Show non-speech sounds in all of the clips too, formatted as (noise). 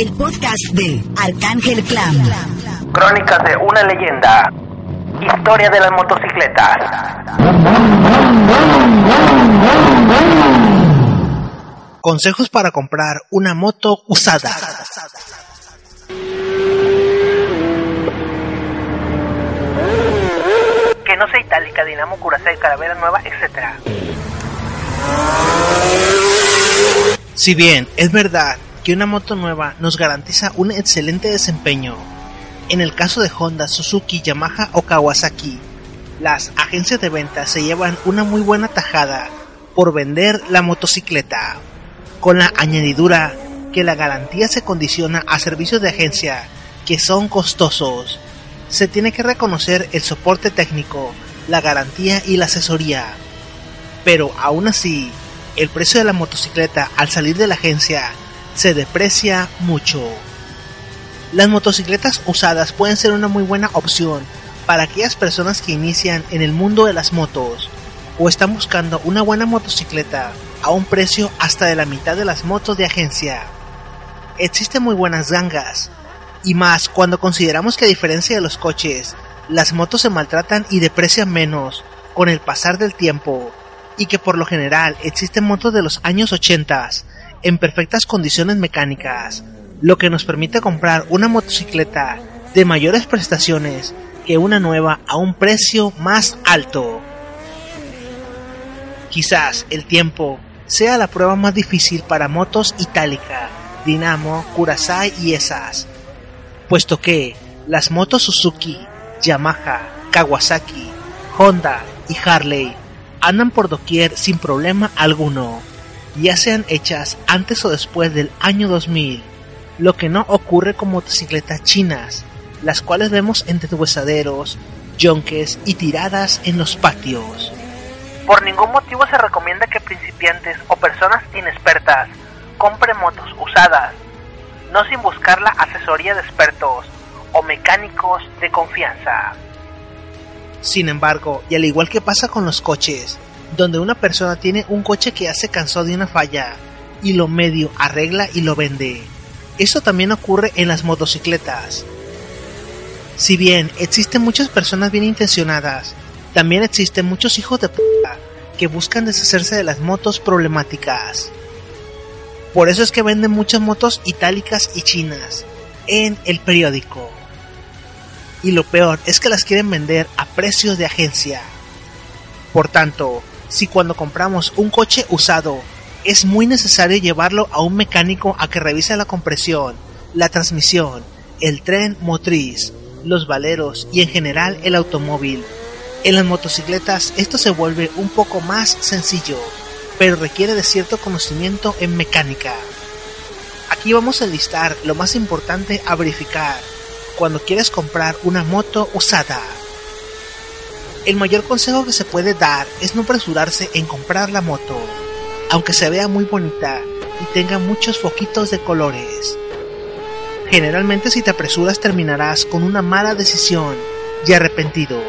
el podcast de Arcángel Clan. Crónicas de una leyenda. Historia de las motocicletas. Consejos para comprar una moto usada. Que no sea itálica, dinamo, Curaçao, calavera nueva, etc. Si bien es verdad una moto nueva nos garantiza un excelente desempeño, en el caso de Honda, Suzuki, Yamaha o Kawasaki, las agencias de venta se llevan una muy buena tajada por vender la motocicleta, con la añadidura que la garantía se condiciona a servicios de agencia que son costosos. Se tiene que reconocer el soporte técnico, la garantía y la asesoría. Pero aún así, el precio de la motocicleta al salir de la agencia se deprecia mucho. Las motocicletas usadas pueden ser una muy buena opción para aquellas personas que inician en el mundo de las motos o están buscando una buena motocicleta a un precio hasta de la mitad de las motos de agencia. Existen muy buenas gangas, y más cuando consideramos que a diferencia de los coches, las motos se maltratan y deprecian menos con el pasar del tiempo, y que por lo general existen motos de los años 80 en perfectas condiciones mecánicas, lo que nos permite comprar una motocicleta de mayores prestaciones que una nueva a un precio más alto. Quizás el tiempo sea la prueba más difícil para motos Itálica, Dinamo, Curaçao y esas, puesto que las motos Suzuki, Yamaha, Kawasaki, Honda y Harley andan por doquier sin problema alguno, ya sean hechas antes o después del año 2000, lo que no ocurre con motocicletas chinas, las cuales vemos en deshuesaderos, yonques y tiradas en los patios. Por ningún motivo se recomienda que principiantes o personas inexpertas compren motos usadas, no sin buscar la asesoría de expertos o mecánicos de confianza. Sin embargo, y al igual que pasa con los coches, donde una persona tiene un coche que ya se de una falla y lo medio arregla y lo vende, eso también ocurre en las motocicletas. Si bien existen muchas personas bien intencionadas, también existen muchos hijos de puta que buscan deshacerse de las motos problemáticas. Por eso es que venden muchas motos itálicas y chinas en el periódico. Y lo peor es que las quieren vender a precios de agencia. Por tanto, si cuando compramos un coche usado es muy necesario llevarlo a un mecánico a que revise la compresión, la transmisión, el tren motriz, los valeros y en general el automóvil. En las motocicletas esto se vuelve un poco más sencillo, pero requiere de cierto conocimiento en mecánica. Aquí vamos a listar lo más importante a verificar cuando quieres comprar una moto usada. El mayor consejo que se puede dar es no apresurarse en comprar la moto, aunque se vea muy bonita y tenga muchos foquitos de colores. Generalmente si te apresuras terminarás con una mala decisión y arrepentido,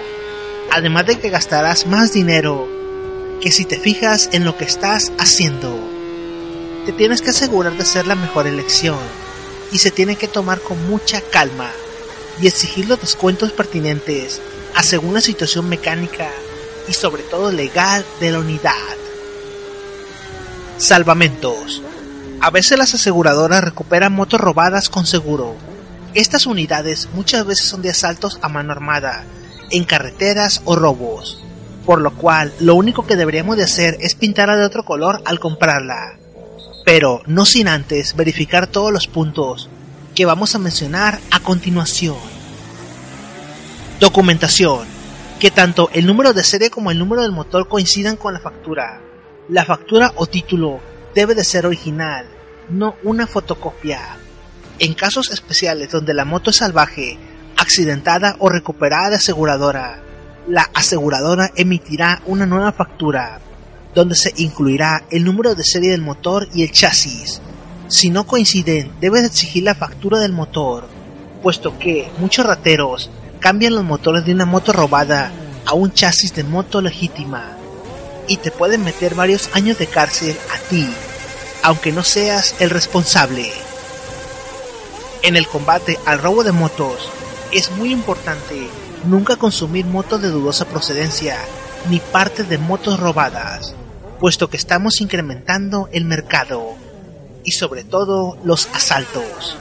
además de que gastarás más dinero que si te fijas en lo que estás haciendo. Te tienes que asegurar de ser la mejor elección y se tiene que tomar con mucha calma y exigir los descuentos pertinentes a según la situación mecánica y sobre todo legal de la unidad. Salvamentos. A veces las aseguradoras recuperan motos robadas con seguro. Estas unidades muchas veces son de asaltos a mano armada, en carreteras o robos, por lo cual lo único que deberíamos de hacer es pintarla de otro color al comprarla. Pero no sin antes verificar todos los puntos que vamos a mencionar a continuación. Documentación. Que tanto el número de serie como el número del motor coincidan con la factura. La factura o título debe de ser original, no una fotocopia. En casos especiales donde la moto es salvaje, accidentada o recuperada de aseguradora, la aseguradora emitirá una nueva factura, donde se incluirá el número de serie del motor y el chasis. Si no coinciden, debe de exigir la factura del motor, puesto que muchos rateros cambian los motores de una moto robada a un chasis de moto legítima y te pueden meter varios años de cárcel a ti, aunque no seas el responsable. En el combate al robo de motos, es muy importante nunca consumir motos de dudosa procedencia ni parte de motos robadas, puesto que estamos incrementando el mercado y sobre todo los asaltos.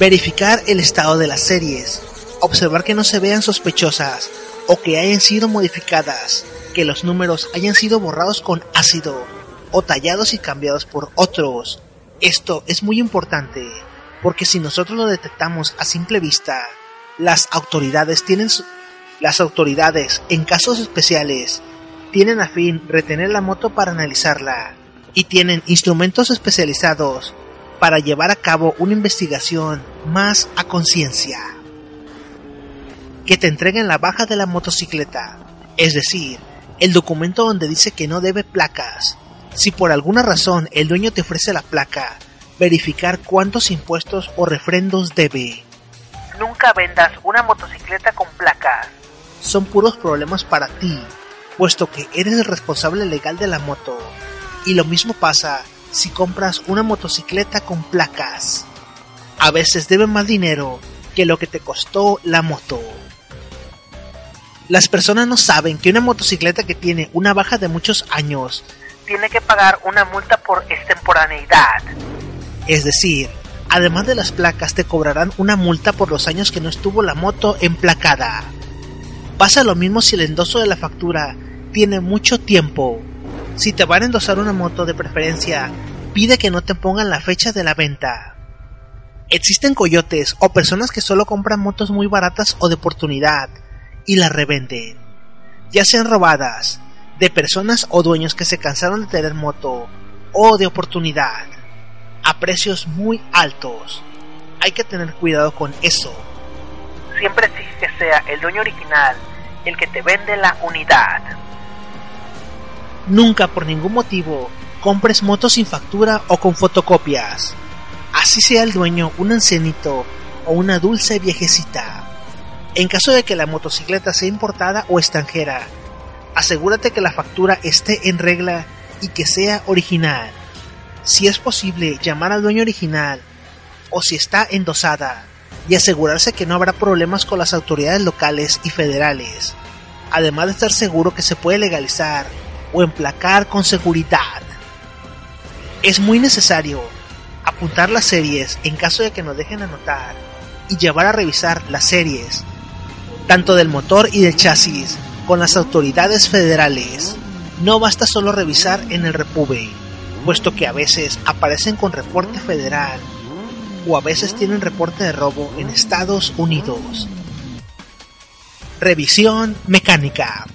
Verificar el estado de las series, observar que no se vean sospechosas o que hayan sido modificadas, que los números hayan sido borrados con ácido o tallados y cambiados por otros. Esto es muy importante, porque si nosotros lo detectamos a simple vista, las autoridades tienen las autoridades en casos especiales tienen a fin retener la moto para analizarla y tienen instrumentos especializados para llevar a cabo una investigación más a conciencia. Que te entreguen la baja de la motocicleta, es decir, el documento donde dice que no debe placas. Si por alguna razón el dueño te ofrece la placa, verificar cuántos impuestos o refrendos debe. Nunca vendas una motocicleta con placas. Son puros problemas para ti, puesto que eres el responsable legal de la moto. Y lo mismo pasa si compras una motocicleta con placas. A veces debe más dinero que lo que te costó la moto. Las personas no saben que una motocicleta que tiene una baja de muchos años tiene que pagar una multa por extemporaneidad. Es decir, además de las placas te cobrarán una multa por los años que no estuvo la moto emplacada. Pasa lo mismo si el endoso de la factura tiene mucho tiempo si te van a endosar una moto de preferencia, pide que no te pongan la fecha de la venta. Existen coyotes o personas que solo compran motos muy baratas o de oportunidad y las revenden, ya sean robadas, de personas o dueños que se cansaron de tener moto o de oportunidad, a precios muy altos. Hay que tener cuidado con eso. Siempre exige que sea el dueño original el que te vende la unidad. Nunca por ningún motivo compres motos sin factura o con fotocopias. Así sea el dueño un ancianito o una dulce viejecita. En caso de que la motocicleta sea importada o extranjera, asegúrate que la factura esté en regla y que sea original. Si es posible, llamar al dueño original o si está endosada y asegurarse que no habrá problemas con las autoridades locales y federales, además de estar seguro que se puede legalizar o emplacar con seguridad. Es muy necesario apuntar las series en caso de que nos dejen anotar y llevar a revisar las series, tanto del motor y del chasis, con las autoridades federales. No basta solo revisar en el Repube, puesto que a veces aparecen con reporte federal o a veces tienen reporte de robo en Estados Unidos. Revisión mecánica.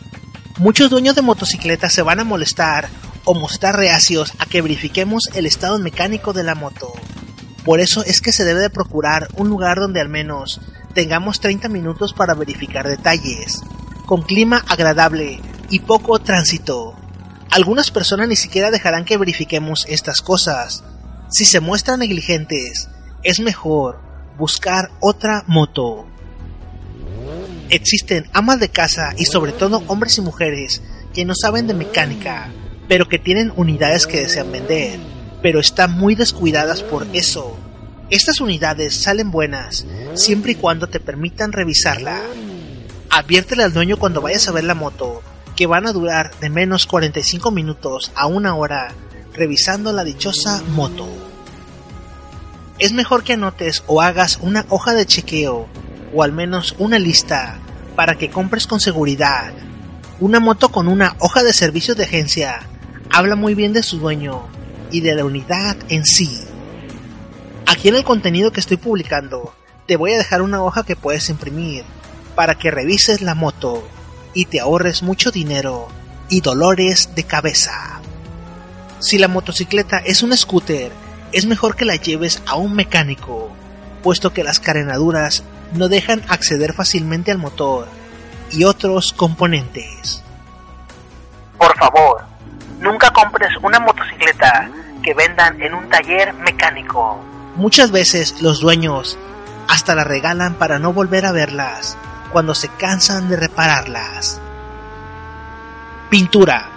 Muchos dueños de motocicletas se van a molestar o mostrar reacios a que verifiquemos el estado mecánico de la moto. Por eso es que se debe de procurar un lugar donde al menos tengamos 30 minutos para verificar detalles, con clima agradable y poco tránsito. Algunas personas ni siquiera dejarán que verifiquemos estas cosas. Si se muestran negligentes, es mejor buscar otra moto. Existen amas de casa y sobre todo hombres y mujeres que no saben de mecánica, pero que tienen unidades que desean vender, pero están muy descuidadas por eso. Estas unidades salen buenas siempre y cuando te permitan revisarla. Adviértele al dueño cuando vayas a ver la moto que van a durar de menos 45 minutos a una hora revisando la dichosa moto. Es mejor que anotes o hagas una hoja de chequeo o al menos una lista para que compres con seguridad. Una moto con una hoja de servicio de agencia habla muy bien de su dueño y de la unidad en sí. Aquí en el contenido que estoy publicando te voy a dejar una hoja que puedes imprimir para que revises la moto y te ahorres mucho dinero y dolores de cabeza. Si la motocicleta es un scooter, es mejor que la lleves a un mecánico, puesto que las carenaduras no dejan acceder fácilmente al motor y otros componentes. Por favor, nunca compres una motocicleta que vendan en un taller mecánico. Muchas veces los dueños hasta la regalan para no volver a verlas cuando se cansan de repararlas. Pintura.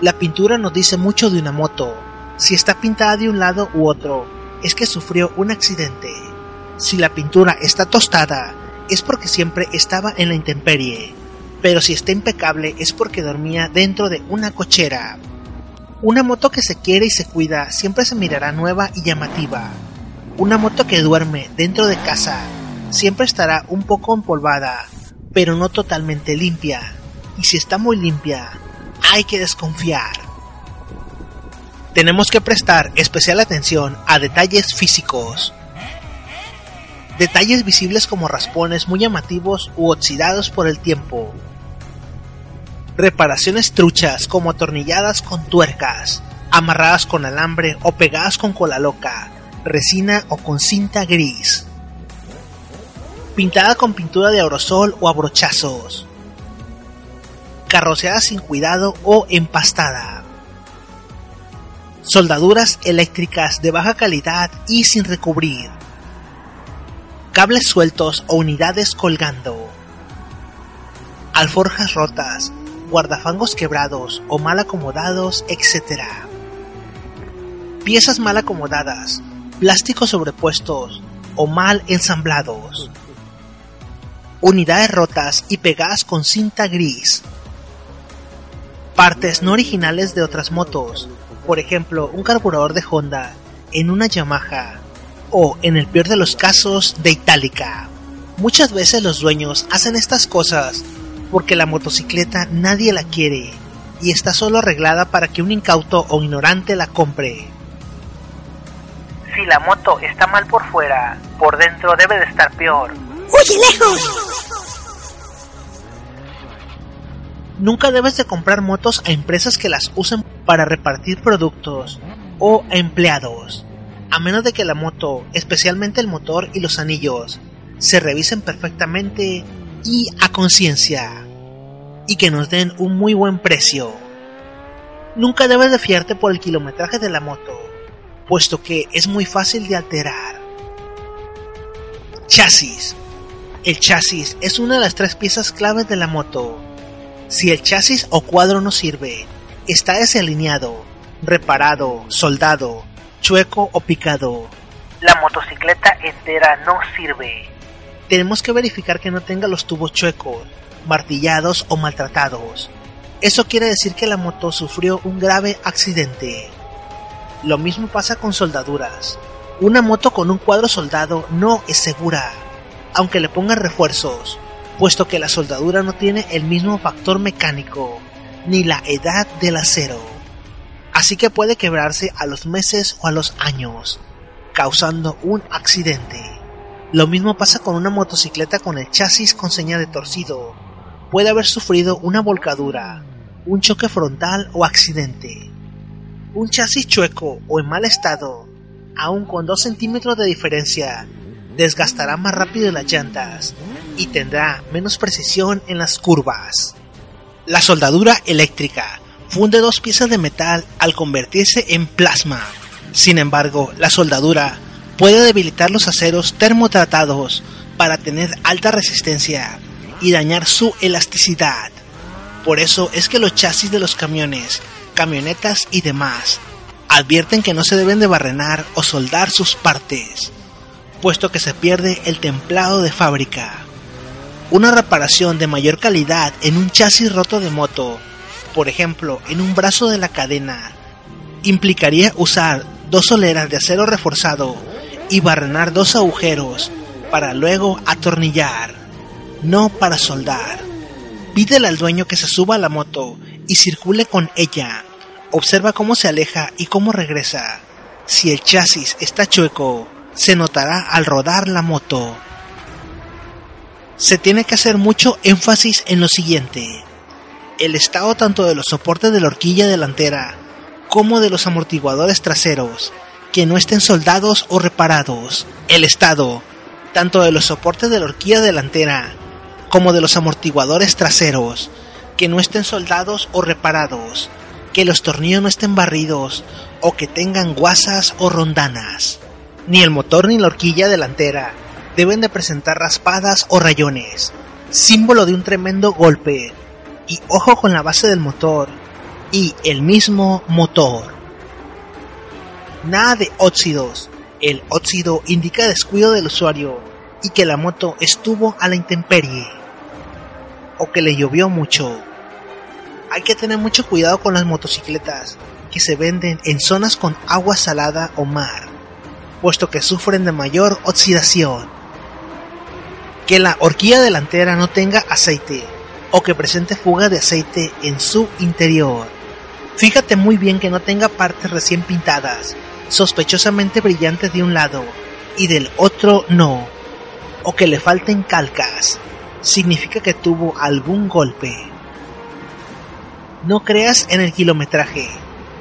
La pintura nos dice mucho de una moto. Si está pintada de un lado u otro, es que sufrió un accidente. Si la pintura está tostada, es porque siempre estaba en la intemperie, pero si está impecable es porque dormía dentro de una cochera. Una moto que se quiere y se cuida siempre se mirará nueva y llamativa. Una moto que duerme dentro de casa siempre estará un poco empolvada, pero no totalmente limpia. Y si está muy limpia, hay que desconfiar. Tenemos que prestar especial atención a detalles físicos. Detalles visibles como raspones muy llamativos u oxidados por el tiempo. Reparaciones truchas como atornilladas con tuercas, amarradas con alambre o pegadas con cola loca, resina o con cinta gris. Pintada con pintura de aerosol o abrochazos. Carroceada sin cuidado o empastada. Soldaduras eléctricas de baja calidad y sin recubrir. Cables sueltos o unidades colgando. Alforjas rotas, guardafangos quebrados o mal acomodados, etc. Piezas mal acomodadas, plásticos sobrepuestos o mal ensamblados. Unidades rotas y pegadas con cinta gris. Partes no originales de otras motos, por ejemplo un carburador de Honda en una Yamaha o en el peor de los casos de Itálica. Muchas veces los dueños hacen estas cosas porque la motocicleta nadie la quiere y está solo arreglada para que un incauto o ignorante la compre. Si la moto está mal por fuera, por dentro debe de estar peor. ¡Huye lejos! Nunca debes de comprar motos a empresas que las usen para repartir productos o a empleados, a menos de que la moto, especialmente el motor y los anillos, se revisen perfectamente y a conciencia y que nos den un muy buen precio. Nunca debes de fiarte por el kilometraje de la moto, puesto que es muy fácil de alterar. Chasis. El chasis es una de las tres piezas claves de la moto. Si el chasis o cuadro no sirve, está desalineado, reparado, soldado, chueco o picado. La motocicleta entera no sirve tenemos que verificar que no tenga los tubos chuecos, martillados o maltratados. Eso quiere decir que la moto sufrió un grave accidente. Lo mismo pasa con soldaduras. Una moto con un cuadro soldado no es segura, aunque le pongan refuerzos, puesto que la soldadura no tiene el mismo factor mecánico, ni la edad del acero. Así que puede quebrarse a los meses o a los años, causando un accidente. Lo mismo pasa con una motocicleta con el chasis con señal de torcido. Puede haber sufrido una volcadura, un choque frontal o accidente. Un chasis chueco o en mal estado, aun con 2 centímetros de diferencia, desgastará más rápido las llantas y tendrá menos precisión en las curvas. La soldadura eléctrica funde dos piezas de metal al convertirse en plasma. Sin embargo, la soldadura puede debilitar los aceros termotratados para tener alta resistencia y dañar su elasticidad. Por eso es que los chasis de los camiones, camionetas y demás advierten que no se deben de barrenar o soldar sus partes, puesto que se pierde el templado de fábrica. Una reparación de mayor calidad en un chasis roto de moto, por ejemplo en un brazo de la cadena, implicaría usar dos soleras de acero reforzado y barrenar dos agujeros para luego atornillar, no para soldar. Pídele al dueño que se suba a la moto y circule con ella. Observa cómo se aleja y cómo regresa. Si el chasis está chueco, se notará al rodar la moto. Se tiene que hacer mucho énfasis en lo siguiente. El estado tanto de los soportes de la horquilla delantera como de los amortiguadores traseros que no estén soldados o reparados. El estado, tanto de los soportes de la horquilla delantera como de los amortiguadores traseros, que no estén soldados o reparados, que los tornillos no estén barridos o que tengan guasas o rondanas. Ni el motor ni la horquilla delantera deben de presentar raspadas o rayones, símbolo de un tremendo golpe. Y ojo con la base del motor y el mismo motor nada de óxidos, El óxido indica descuido del usuario y que la moto estuvo a la intemperie o que le llovió mucho. Hay que tener mucho cuidado con las motocicletas que se venden en zonas con agua salada o mar, puesto que sufren de mayor oxidación. Que la horquilla delantera no tenga aceite o que presente fuga de aceite en su interior. Fíjate muy bien que no tenga partes recién pintadas, sospechosamente brillantes de un lado y del otro no, o que le falten calcas. Significa que tuvo algún golpe. No creas en el kilometraje,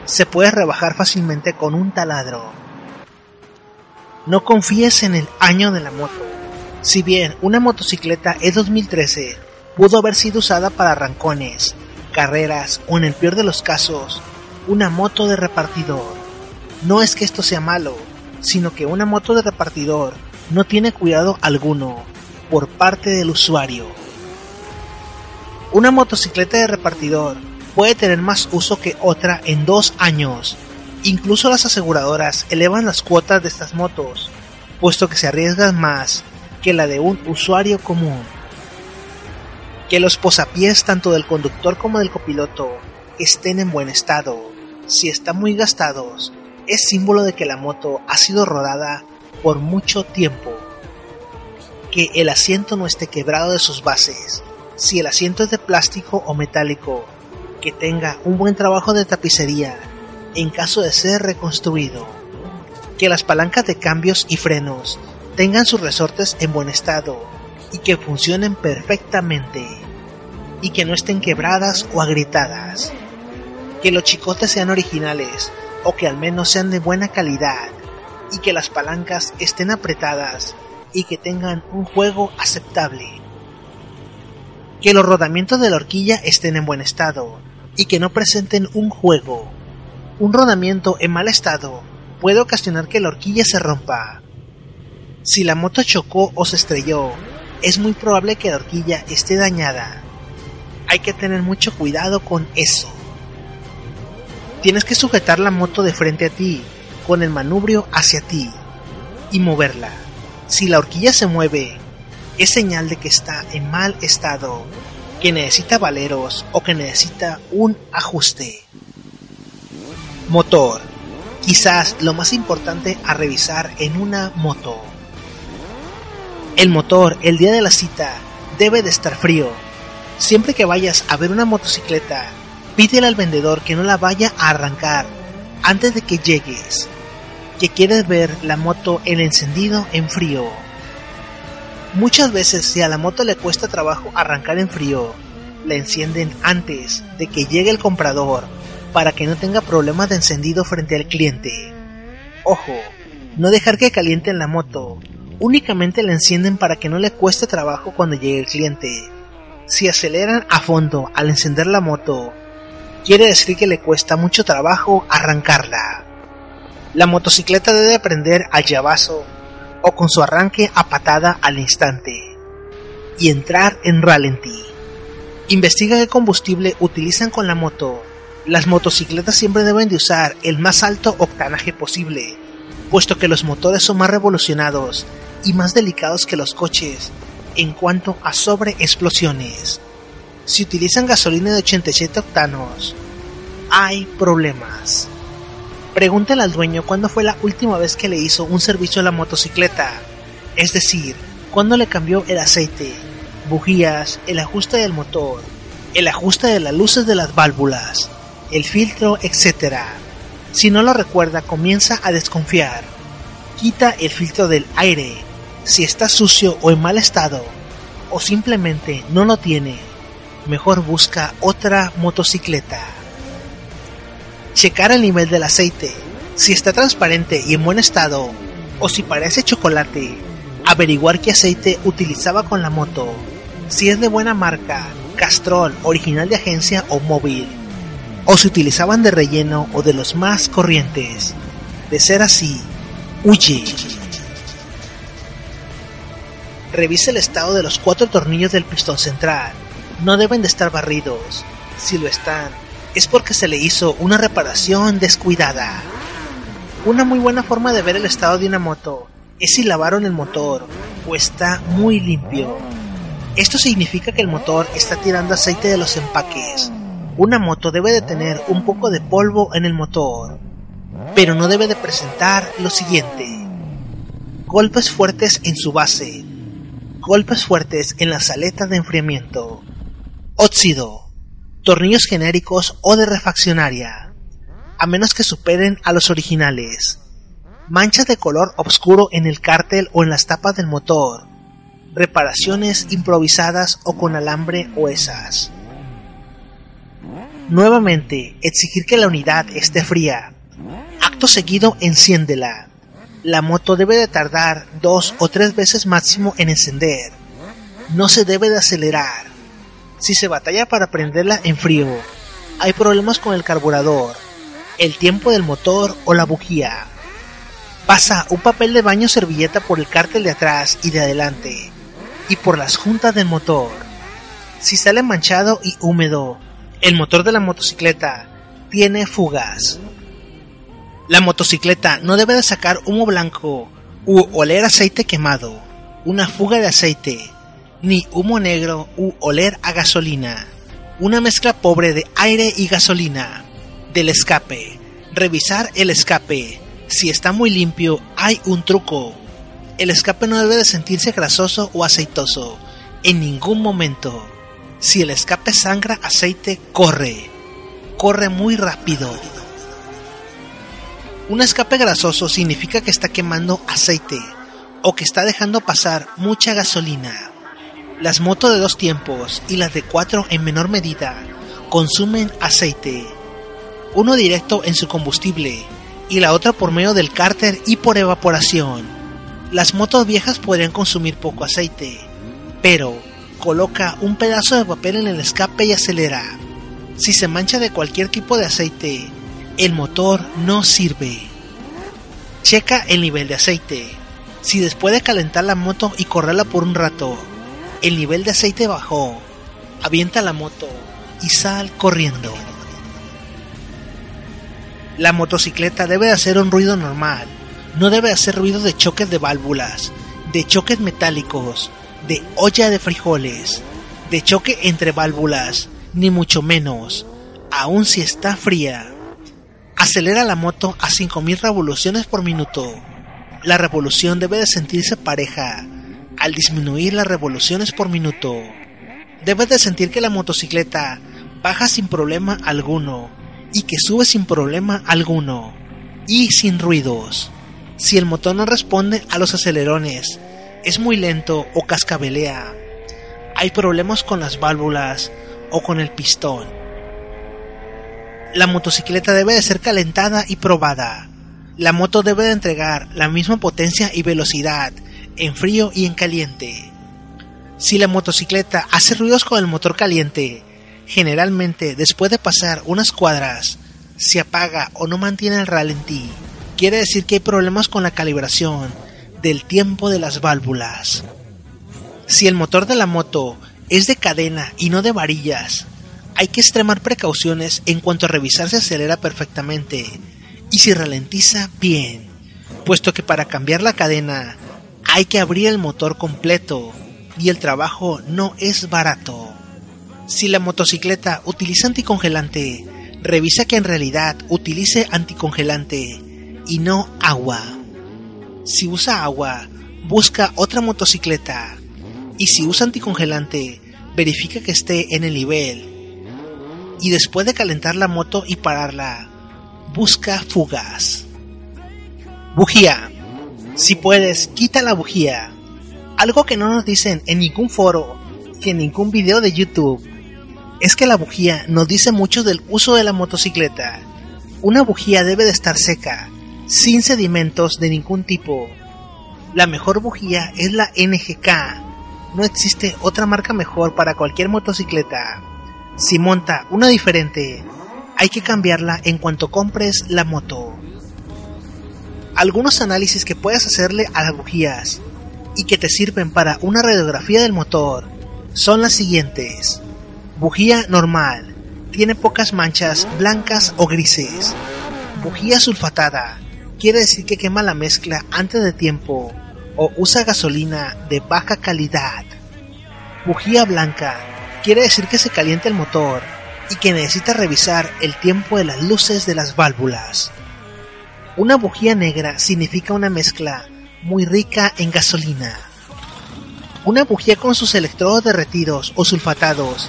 se puede rebajar fácilmente con un taladro. No confíes en el año de la moto. Si bien una motocicleta es 2013 pudo haber sido usada para arrancones, carreras o en el peor de los casos, una moto de repartidor. No es que esto sea malo, sino que una moto de repartidor no tiene cuidado alguno por parte del usuario. Una motocicleta de repartidor puede tener más uso que otra en dos años. Incluso las aseguradoras elevan las cuotas de estas motos, puesto que se arriesgan más que la de un usuario común que los posapiés tanto del conductor como del copiloto estén en buen estado. Si están muy gastados, es símbolo de que la moto ha sido rodada por mucho tiempo. Que el asiento no esté quebrado de sus bases. Si el asiento es de plástico o metálico, que tenga un buen trabajo de tapicería en caso de ser reconstruido. Que las palancas de cambios y frenos tengan sus resortes en buen estado y que funcionen perfectamente y que no estén quebradas o agrietadas. Que los chicotes sean originales o que al menos sean de buena calidad y que las palancas estén apretadas y que tengan un juego aceptable. Que los rodamientos de la horquilla estén en buen estado y que no presenten un juego. Un rodamiento en mal estado puede ocasionar que la horquilla se rompa. Si la moto chocó o se estrelló, es muy probable que la horquilla esté dañada. Hay que tener mucho cuidado con eso. Tienes que sujetar la moto de frente a ti, con el manubrio hacia ti, y moverla. Si la horquilla se mueve, es señal de que está en mal estado, que necesita valeros o que necesita un ajuste. Motor. Quizás lo más importante a revisar en una moto. El motor, el día de la cita, debe de estar frío. Siempre que vayas a ver una motocicleta, pídele al vendedor que no la vaya a arrancar antes de que llegues, que quieres ver la moto en encendido en frío. Muchas veces si a la moto le cuesta trabajo arrancar en frío, la encienden antes de que llegue el comprador para que no tenga problemas de encendido frente al cliente. Ojo, no dejar que calienten la moto únicamente la encienden para que no le cueste trabajo cuando llegue el cliente. Si aceleran a fondo al encender la moto, quiere decir que le cuesta mucho trabajo arrancarla. La motocicleta debe prender al llavazo o con su arranque a patada al instante y entrar en ralentí. Investiga qué combustible utilizan con la moto. Las motocicletas siempre deben de usar el más alto octanaje posible, puesto que los motores son más revolucionados y más delicados que los coches en cuanto a sobreexplosiones. Si utilizan gasolina de 87 octanos, hay problemas. Pregúntale al dueño cuándo fue la última vez que le hizo un servicio a la motocicleta, es decir, cuándo le cambió el aceite, bujías, el ajuste del motor, el ajuste de las luces de las válvulas, el filtro, etc. Si no lo recuerda, comienza a desconfiar. Quita el filtro del aire si está sucio o en mal estado, o simplemente no lo tiene, mejor busca otra motocicleta. Checar el nivel del aceite, si está transparente y en buen estado, o si parece chocolate, averiguar qué aceite utilizaba con la moto, si es de buena marca, Castrol, original de agencia o móvil, o si utilizaban de relleno o de los más corrientes. De ser así, huye. Revise el estado de los cuatro tornillos del pistón central. No deben de estar barridos. Si lo están, es porque se le hizo una reparación descuidada. Una muy buena forma de ver el estado de una moto es si lavaron el motor o está muy limpio. Esto significa que el motor está tirando aceite de los empaques. Una moto debe de tener un poco de polvo en el motor, pero no debe de presentar lo siguiente. Golpes fuertes en su base, golpes fuertes en las aletas de enfriamiento, óxido, tornillos genéricos o de refaccionaria, a menos que superen a los originales, manchas de color oscuro en el cártel o en las tapas del motor, reparaciones improvisadas o con alambre o esas. Nuevamente, exigir que la unidad esté fría. Acto seguido, enciéndela. La moto debe de tardar dos o tres veces máximo en encender. No se debe de acelerar. Si se batalla para prenderla en frío, hay problemas con el carburador, el tiempo del motor o la bujía. Pasa un papel de baño servilleta por el cártel de atrás y de adelante y por las juntas del motor. Si sale manchado y húmedo, el motor de la motocicleta tiene fugas. La motocicleta no debe de sacar humo blanco u oler aceite quemado, una fuga de aceite, ni humo negro u oler a gasolina. Una mezcla pobre de aire y gasolina. Del escape. Revisar el escape. Si está muy limpio, hay un truco. El escape no debe de sentirse grasoso o aceitoso. En ningún momento. Si el escape sangra aceite, corre. Corre muy rápido. Un escape grasoso significa que está quemando aceite o que está dejando pasar mucha gasolina. Las motos de dos tiempos y las de cuatro en menor medida consumen aceite. Uno directo en su combustible y la otra por medio del cárter y por evaporación. Las motos viejas podrían consumir poco aceite, pero coloca un pedazo de papel en el escape y acelera. Si se mancha de cualquier tipo de aceite, el motor no sirve. Checa el nivel de aceite. Si después de calentar la moto y correrla por un rato, el nivel de aceite bajó, avienta la moto y sal corriendo. La motocicleta debe hacer un ruido normal, no debe hacer ruido de choques de válvulas, de choques metálicos, de olla de frijoles, de choque entre válvulas, ni mucho menos, aun si está fría. Acelera la moto a 5000 revoluciones por minuto. La revolución debe de sentirse pareja. Al disminuir las revoluciones por minuto, debes de sentir que la motocicleta baja sin problema alguno y que sube sin problema alguno y sin ruidos. Si el motor no responde a los acelerones, es muy lento o cascabelea, hay problemas con las válvulas o con el pistón. La motocicleta debe de ser calentada y probada. La moto debe de entregar la misma potencia y velocidad en frío y en caliente. Si la motocicleta hace ruidos con el motor caliente, generalmente después de pasar unas cuadras, se apaga o no mantiene el ralentí. Quiere decir que hay problemas con la calibración del tiempo de las válvulas. Si el motor de la moto es de cadena y no de varillas, hay que extremar precauciones en cuanto a revisar si acelera perfectamente y si ralentiza bien, puesto que para cambiar la cadena hay que abrir el motor completo y el trabajo no es barato. Si la motocicleta utiliza anticongelante, revisa que en realidad utilice anticongelante y no agua. Si usa agua, busca otra motocicleta. Y si usa anticongelante, verifica que esté en el nivel. Y después de calentar la moto y pararla, busca fugas. Bujía. Si puedes, quita la bujía. Algo que no nos dicen en ningún foro, que en ningún video de YouTube, es que la bujía nos dice mucho del uso de la motocicleta. Una bujía debe de estar seca, sin sedimentos de ningún tipo. La mejor bujía es la NGK. No existe otra marca mejor para cualquier motocicleta. Si monta una diferente, hay que cambiarla en cuanto compres la moto. Algunos análisis que puedes hacerle a las bujías y que te sirven para una radiografía del motor son las siguientes. Bujía normal. Tiene pocas manchas blancas o grises. Bujía sulfatada. quiere decir que quema la mezcla antes de tiempo o usa gasolina de baja calidad. Bujía blanca quiere decir que se calienta el motor y que necesita revisar el tiempo de las luces de las válvulas. Una bujía negra significa una mezcla muy rica en gasolina. Una bujía con sus electrodos derretidos o sulfatados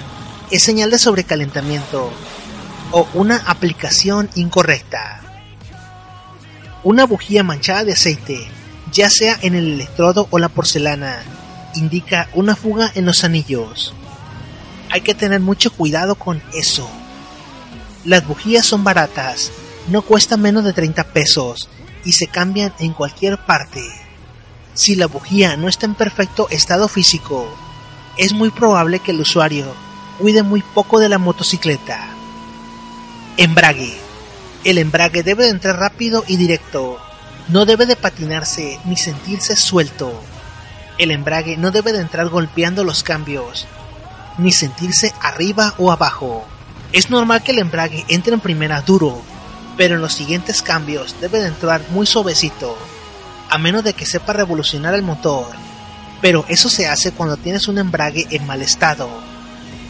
es señal de sobrecalentamiento o una aplicación incorrecta. Una bujía manchada de aceite, ya sea en el electrodo o la porcelana, indica una fuga en los anillos. Hay que tener mucho cuidado con eso. Las bujías son baratas, no cuestan menos de 30 pesos y se cambian en cualquier parte. Si la bujía no está en perfecto estado físico, es muy probable que el usuario cuide muy poco de la motocicleta. Embrague. El embrague debe de entrar rápido y directo. No debe de patinarse ni sentirse suelto. El embrague no debe de entrar golpeando los cambios, ni sentirse arriba o abajo. Es normal que el embrague entre en primera duro, pero en los siguientes cambios debe de entrar muy suavecito, a menos de que sepa revolucionar el motor. Pero eso se hace cuando tienes un embrague en mal estado.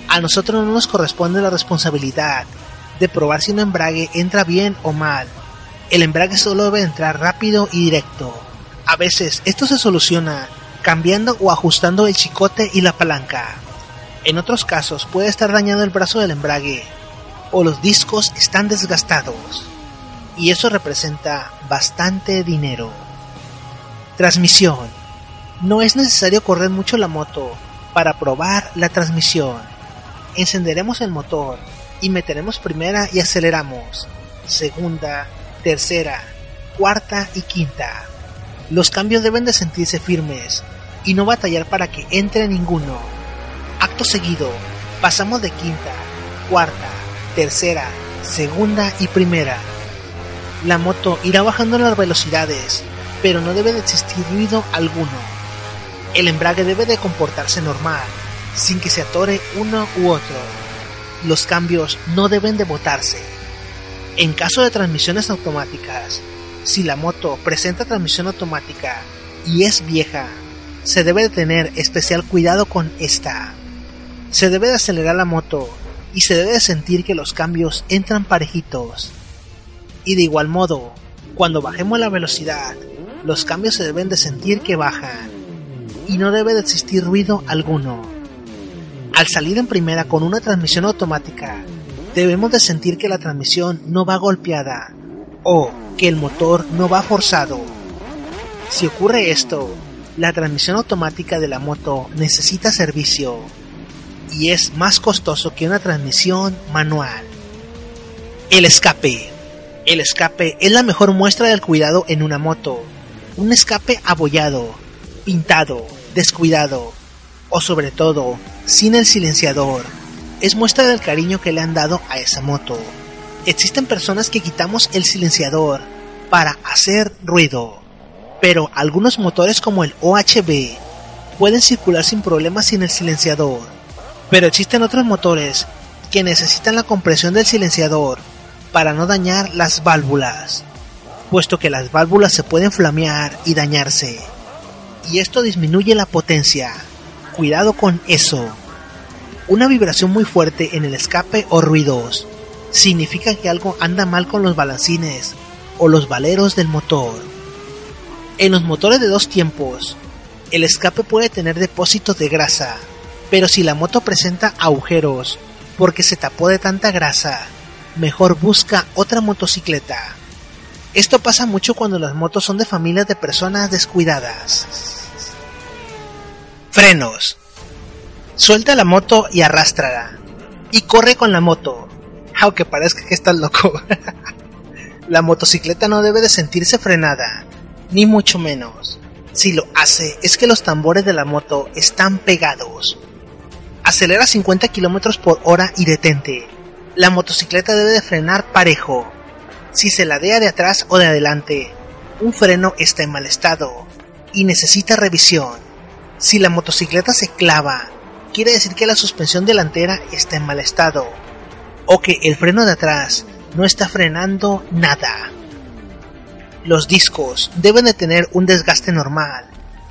A nosotros no nos corresponde la responsabilidad de probar si un embrague entra bien o mal. El embrague solo debe entrar rápido y directo. A veces esto se soluciona cambiando o ajustando el chicote y la palanca. En otros casos puede estar dañado el brazo del embrague o los discos están desgastados. Y eso representa bastante dinero. Transmisión. No es necesario correr mucho la moto para probar la transmisión. Encenderemos el motor y meteremos primera y aceleramos. Segunda, tercera, cuarta y quinta. Los cambios deben de sentirse firmes y no batallar para que entre ninguno. Acto seguido, pasamos de quinta, cuarta, tercera, segunda y primera. La moto irá bajando las velocidades, pero no debe de existir ruido alguno. El embrague debe de comportarse normal, sin que se atore uno u otro. Los cambios no deben de botarse. En caso de transmisiones automáticas, si la moto presenta transmisión automática y es vieja, se debe de tener especial cuidado con esta. Se debe de acelerar la moto y se debe de sentir que los cambios entran parejitos. Y de igual modo, cuando bajemos la velocidad, los cambios se deben de sentir que bajan y no debe de existir ruido alguno. Al salir en primera con una transmisión automática, debemos de sentir que la transmisión no va golpeada o que el motor no va forzado. Si ocurre esto, la transmisión automática de la moto necesita servicio y es más costoso que una transmisión manual. El escape. El escape es la mejor muestra del cuidado en una moto. Un escape abollado, pintado, descuidado o sobre todo sin el silenciador es muestra del cariño que le han dado a esa moto. Existen personas que quitamos el silenciador para hacer ruido pero algunos motores como el OHB pueden circular sin problemas sin el silenciador. Pero existen otros motores que necesitan la compresión del silenciador para no dañar las válvulas, puesto que las válvulas se pueden flamear y dañarse. Y esto disminuye la potencia. Cuidado con eso. Una vibración muy fuerte en el escape o ruidos significa que algo anda mal con los balancines o los valeros del motor. En los motores de dos tiempos, el escape puede tener depósitos de grasa, pero si la moto presenta agujeros porque se tapó de tanta grasa, mejor busca otra motocicleta. Esto pasa mucho cuando las motos son de familias de personas descuidadas. Frenos. Suelta la moto y arrástrala. Y corre con la moto. Aunque parezca que estás loco. (laughs) la motocicleta no debe de sentirse frenada ni mucho menos. Si lo hace, es que los tambores de la moto están pegados. Acelera 50 km por hora y detente. La motocicleta debe de frenar parejo. Si se ladea de atrás o de adelante, un freno está en mal estado y necesita revisión. Si la motocicleta se clava, quiere decir que la suspensión delantera está en mal estado o que el freno de atrás no está frenando nada. Los discos deben de tener un desgaste normal,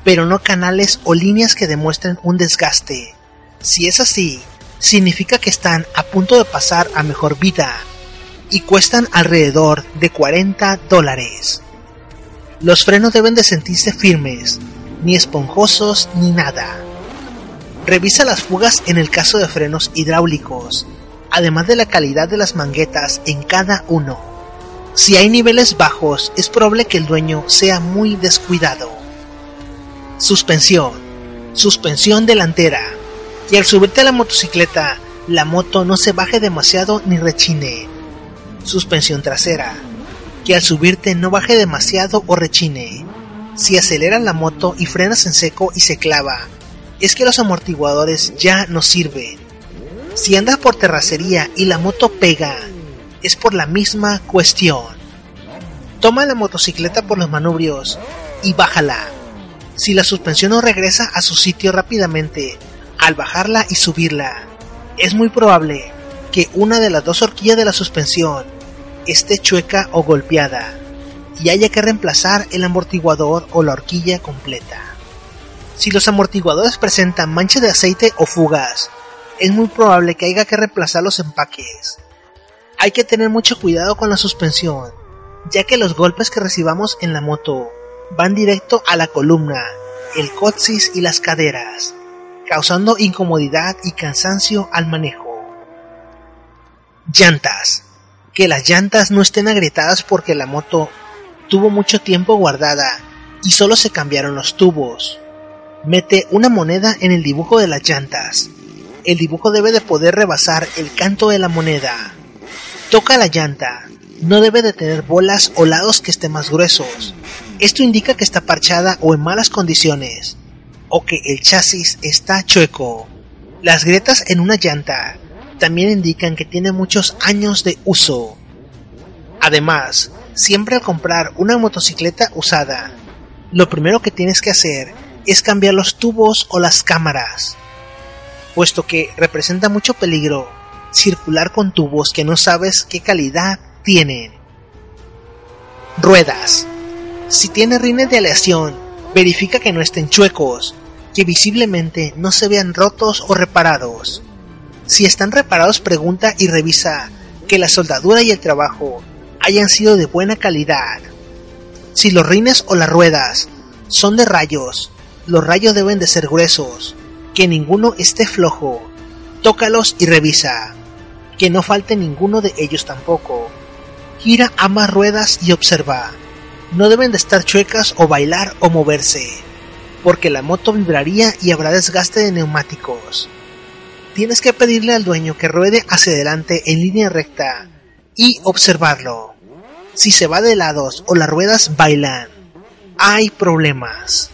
pero no canales o líneas que demuestren un desgaste. Si es así, significa que están a punto de pasar a mejor vida y cuestan alrededor de 40 dólares. Los frenos deben de sentirse firmes, ni esponjosos ni nada. Revisa las fugas en el caso de frenos hidráulicos, además de la calidad de las manguetas en cada uno. Si hay niveles bajos, es probable que el dueño sea muy descuidado. Suspensión. Suspensión delantera. Y al subirte a la motocicleta, la moto no se baje demasiado ni rechine. Suspensión trasera. Que al subirte no baje demasiado o rechine. Si aceleras la moto y frenas en seco y se clava, es que los amortiguadores ya no sirven. Si andas por terracería y la moto pega, es por la misma cuestión. Toma la motocicleta por los manubrios y bájala. Si la suspensión no regresa a su sitio rápidamente al bajarla y subirla, es muy probable que una de las dos horquillas de la suspensión esté chueca o golpeada y haya que reemplazar el amortiguador o la horquilla completa. Si los amortiguadores presentan manchas de aceite o fugas, es muy probable que haya que reemplazar los empaques. Hay que tener mucho cuidado con la suspensión, ya que los golpes que recibamos en la moto van directo a la columna, el coxis y las caderas, causando incomodidad y cansancio al manejo. Llantas. Que las llantas no estén agrietadas porque la moto tuvo mucho tiempo guardada y solo se cambiaron los tubos. Mete una moneda en el dibujo de las llantas. El dibujo debe de poder rebasar el canto de la moneda. Toca la llanta. No debe de tener bolas o lados que estén más gruesos. Esto indica que está parchada o en malas condiciones. O que el chasis está chueco. Las grietas en una llanta también indican que tiene muchos años de uso. Además, siempre al comprar una motocicleta usada, lo primero que tienes que hacer es cambiar los tubos o las cámaras, puesto que representa mucho peligro circular con tubos que no sabes qué calidad tienen. Ruedas. Si tiene rines de aleación, verifica que no estén chuecos, que visiblemente no se vean rotos o reparados. Si están reparados, pregunta y revisa que la soldadura y el trabajo hayan sido de buena calidad. Si los rines o las ruedas son de rayos, los rayos deben de ser gruesos, que ninguno esté flojo. Tócalos y revisa, que no falte ninguno de ellos tampoco. Gira ambas ruedas y observa. No deben de estar chuecas o bailar o moverse, porque la moto vibraría y habrá desgaste de neumáticos. Tienes que pedirle al dueño que ruede hacia adelante en línea recta y observarlo. Si se va de lados o las ruedas bailan, hay problemas.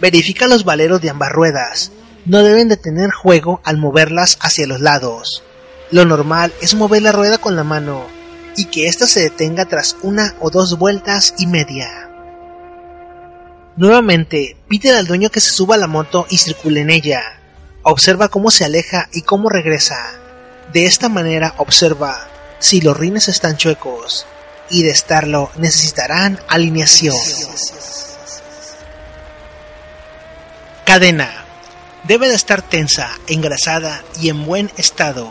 Verifica los valeros de ambas ruedas. No deben de tener juego al moverlas hacia los lados. Lo normal es mover la rueda con la mano y que ésta se detenga tras una o dos vueltas y media. Nuevamente, pide al dueño que se suba a la moto y circule en ella. Observa cómo se aleja y cómo regresa. De esta manera observa si los rines están chuecos y de estarlo necesitarán alineación. Cadena. Debe de estar tensa, engrasada y en buen estado.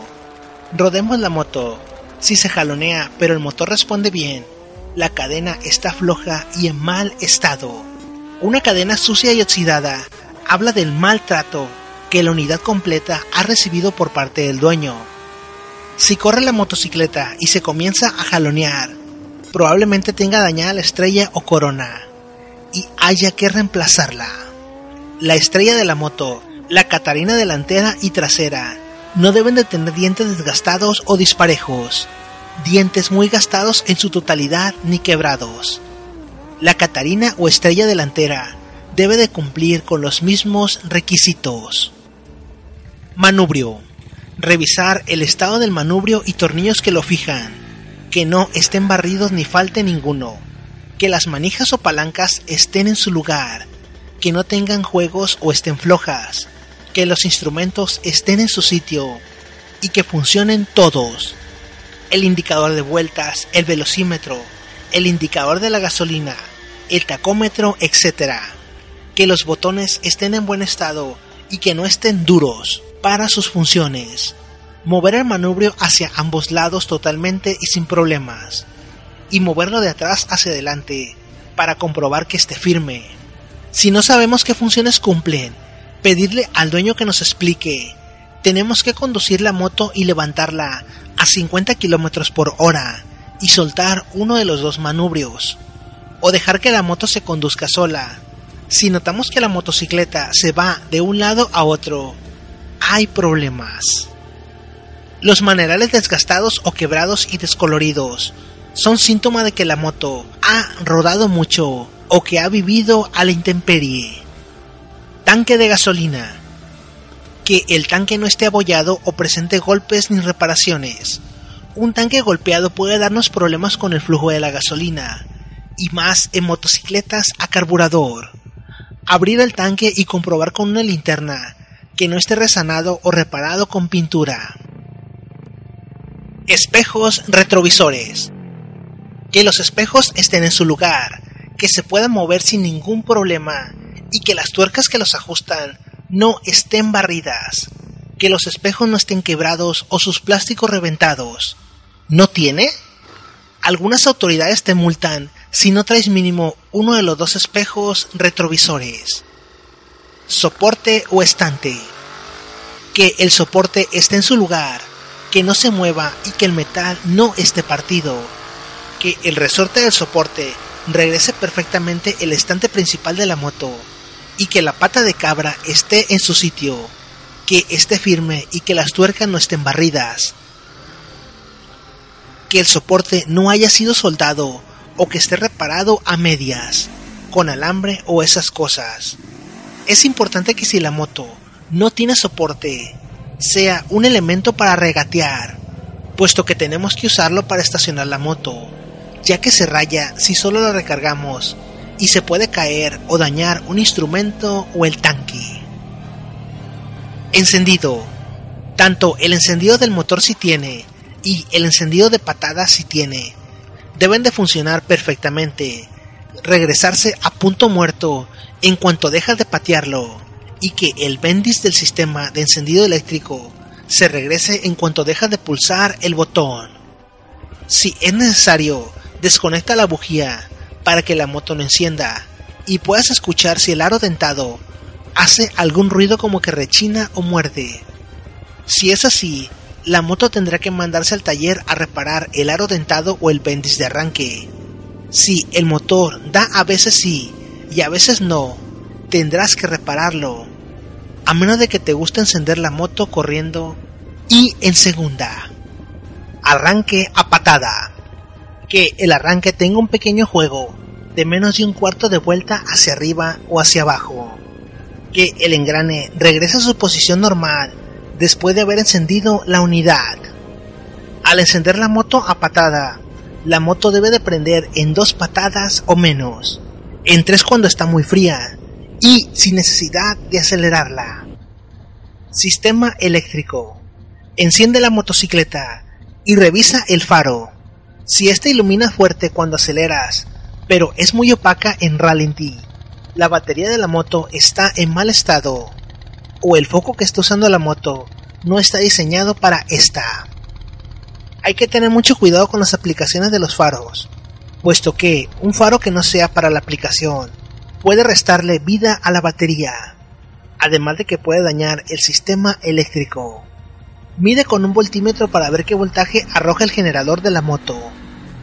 Rodemos la moto. Si se jalonea pero el motor responde bien, la cadena está floja y en mal estado. Una cadena sucia y oxidada habla del maltrato que la unidad completa ha recibido por parte del dueño. Si corre la motocicleta y se comienza a jalonear, probablemente tenga dañada la estrella o corona y haya que reemplazarla. La estrella de la moto, la catarina delantera y trasera, no deben de tener dientes desgastados o disparejos, dientes muy gastados en su totalidad ni quebrados. La catarina o estrella delantera debe de cumplir con los mismos requisitos. Manubrio. Revisar el estado del manubrio y tornillos que lo fijan, que no estén barridos ni falte ninguno, que las manijas o palancas estén en su lugar, que no tengan juegos o estén flojas, que los instrumentos estén en su sitio y que funcionen todos. El indicador de vueltas, el velocímetro el indicador de la gasolina, el tacómetro, etc. Que los botones estén en buen estado y que no estén duros para sus funciones. Mover el manubrio hacia ambos lados totalmente y sin problemas. Y moverlo de atrás hacia adelante para comprobar que esté firme. Si no sabemos qué funciones cumplen, pedirle al dueño que nos explique. Tenemos que conducir la moto y levantarla a 50 km por hora y soltar uno de los dos manubrios. O dejar que la moto se conduzca sola. Si notamos que la motocicleta se va de un lado a otro, hay problemas. Los manerales desgastados o quebrados y descoloridos son síntoma de que la moto ha rodado mucho o que ha vivido a la intemperie. Tanque de gasolina. Que el tanque no esté abollado o presente golpes ni reparaciones. Un tanque golpeado puede darnos problemas con el flujo de la gasolina, y más en motocicletas a carburador. Abrir el tanque y comprobar con una linterna que no esté resanado o reparado con pintura. Espejos retrovisores. Que los espejos estén en su lugar, que se puedan mover sin ningún problema y que las tuercas que los ajustan no estén barridas, que los espejos no estén quebrados o sus plásticos reventados. ¿No tiene? Algunas autoridades te multan si no traes mínimo uno de los dos espejos retrovisores. Soporte o estante. Que el soporte esté en su lugar, que no se mueva y que el metal no esté partido. Que el resorte del soporte regrese perfectamente el estante principal de la moto y que la pata de cabra esté en su sitio, que esté firme y que las tuercas no estén barridas, que el soporte no haya sido soldado o que esté reparado a medias, con alambre o esas cosas. Es importante que si la moto no tiene soporte, sea un elemento para regatear, puesto que tenemos que usarlo para estacionar la moto, ya que se raya si solo la recargamos y se puede caer o dañar un instrumento o el tanque. Encendido. Tanto el encendido del motor si tiene y el encendido de patadas si tiene deben de funcionar perfectamente, regresarse a punto muerto en cuanto dejas de patearlo y que el bendis del sistema de encendido eléctrico se regrese en cuanto dejas de pulsar el botón. Si es necesario, desconecta la bujía para que la moto no encienda y puedas escuchar si el aro dentado hace algún ruido como que rechina o muerde. Si es así, la moto tendrá que mandarse al taller a reparar el aro dentado o el bendis de arranque. Si el motor da a veces sí y a veces no, tendrás que repararlo. A menos de que te guste encender la moto corriendo y en segunda. Arranque a patada que el arranque tenga un pequeño juego de menos de un cuarto de vuelta hacia arriba o hacia abajo. Que el engrane regrese a su posición normal después de haber encendido la unidad. Al encender la moto a patada, la moto debe de prender en dos patadas o menos, en tres cuando está muy fría y sin necesidad de acelerarla. Sistema eléctrico. Enciende la motocicleta y revisa el faro. Si esta ilumina fuerte cuando aceleras, pero es muy opaca en ralentí, la batería de la moto está en mal estado, o el foco que está usando la moto no está diseñado para esta. Hay que tener mucho cuidado con las aplicaciones de los faros, puesto que un faro que no sea para la aplicación puede restarle vida a la batería, además de que puede dañar el sistema eléctrico. Mide con un voltímetro para ver qué voltaje arroja el generador de la moto.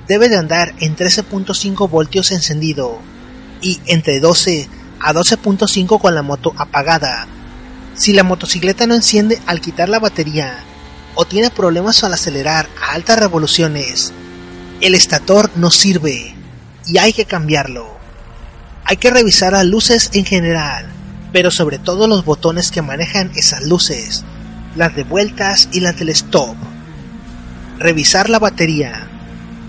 Debe de andar en 13.5 voltios encendido y entre 12 a 12.5 con la moto apagada. Si la motocicleta no enciende al quitar la batería o tiene problemas al acelerar a altas revoluciones, el estator no sirve y hay que cambiarlo. Hay que revisar las luces en general, pero sobre todo los botones que manejan esas luces las de vueltas y las del stop. Revisar la batería.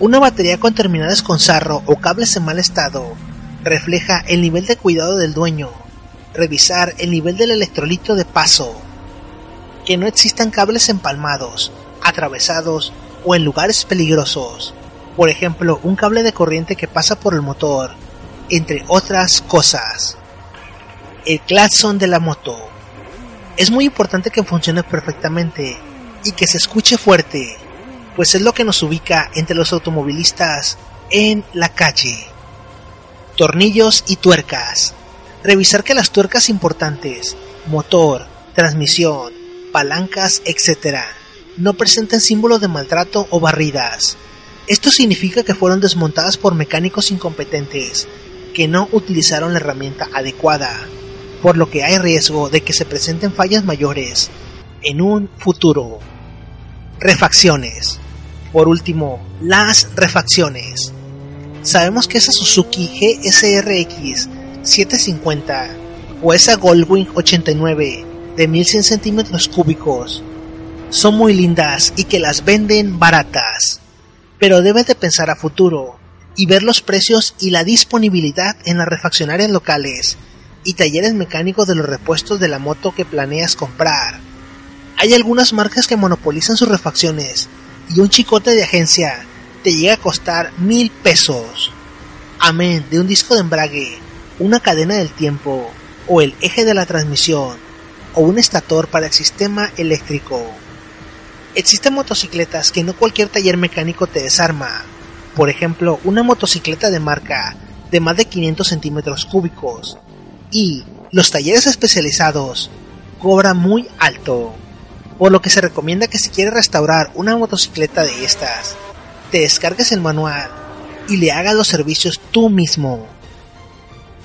Una batería con terminales con sarro o cables en mal estado refleja el nivel de cuidado del dueño. Revisar el nivel del electrolito de paso. Que no existan cables empalmados, atravesados o en lugares peligrosos. Por ejemplo, un cable de corriente que pasa por el motor, entre otras cosas. El claxon de la moto. Es muy importante que funcione perfectamente y que se escuche fuerte, pues es lo que nos ubica entre los automovilistas en la calle. Tornillos y tuercas. Revisar que las tuercas importantes, motor, transmisión, palancas, etc., no presenten símbolos de maltrato o barridas. Esto significa que fueron desmontadas por mecánicos incompetentes que no utilizaron la herramienta adecuada, por lo que hay riesgo de que se presenten fallas mayores en un futuro. Refacciones. Por último, las refacciones. Sabemos que esa Suzuki GSRX 750 o esa Goldwing 89 de 1100 centímetros cúbicos son muy lindas y que las venden baratas. Pero debes de pensar a futuro y ver los precios y la disponibilidad en las refaccionarias locales y talleres mecánicos de los repuestos de la moto que planeas comprar. Hay algunas marcas que monopolizan sus refacciones y un chicote de agencia te llega a costar mil pesos. Amén de un disco de embrague, una cadena del tiempo o el eje de la transmisión o un estator para el sistema eléctrico. Existen motocicletas que no cualquier taller mecánico te desarma. Por ejemplo, una motocicleta de marca de más de 500 centímetros cúbicos. Y los talleres especializados cobran muy alto. Por lo que se recomienda que si quieres restaurar una motocicleta de estas, te descargues el manual y le hagas los servicios tú mismo.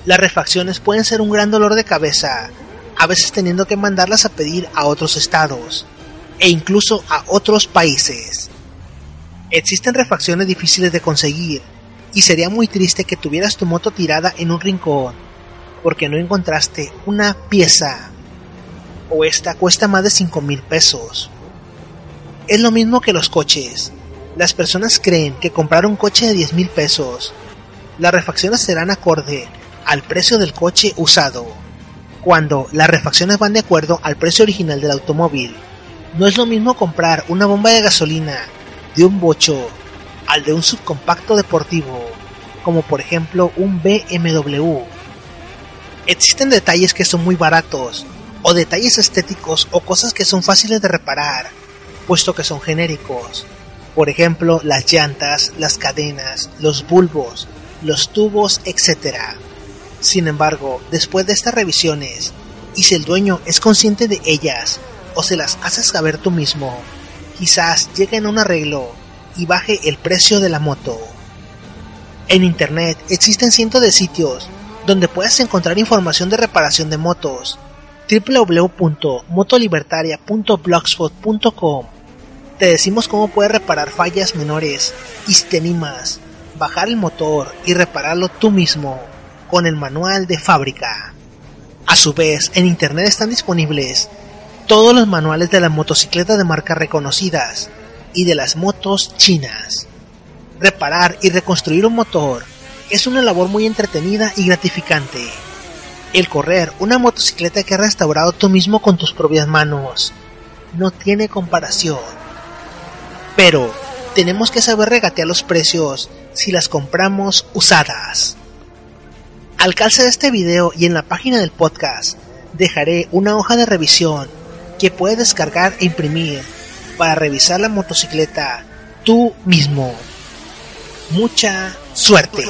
Las refacciones pueden ser un gran dolor de cabeza, a veces teniendo que mandarlas a pedir a otros estados e incluso a otros países. Existen refacciones difíciles de conseguir y sería muy triste que tuvieras tu moto tirada en un rincón porque no encontraste una pieza o esta cuesta más de 5 mil pesos. Es lo mismo que los coches. Las personas creen que comprar un coche de 10 mil pesos, las refacciones serán acorde al precio del coche usado, cuando las refacciones van de acuerdo al precio original del automóvil. No es lo mismo comprar una bomba de gasolina de un bocho al de un subcompacto deportivo, como por ejemplo un BMW. Existen detalles que son muy baratos, o detalles estéticos o cosas que son fáciles de reparar, puesto que son genéricos. Por ejemplo, las llantas, las cadenas, los bulbos, los tubos, etc. Sin embargo, después de estas revisiones, y si el dueño es consciente de ellas, o se las haces saber tú mismo, quizás lleguen a un arreglo y baje el precio de la moto. En internet existen cientos de sitios donde puedes encontrar información de reparación de motos. www.motolibertaria.blogspot.com Te decimos cómo puedes reparar fallas menores y si te animas, bajar el motor y repararlo tú mismo con el manual de fábrica. A su vez, en internet están disponibles todos los manuales de las motocicletas de marcas reconocidas y de las motos chinas. Reparar y reconstruir un motor es una labor muy entretenida y gratificante. El correr una motocicleta que has restaurado tú mismo con tus propias manos no tiene comparación. Pero tenemos que saber regatear los precios si las compramos usadas. Al calce de este video y en la página del podcast dejaré una hoja de revisión que puedes descargar e imprimir para revisar la motocicleta tú mismo. Mucha suerte.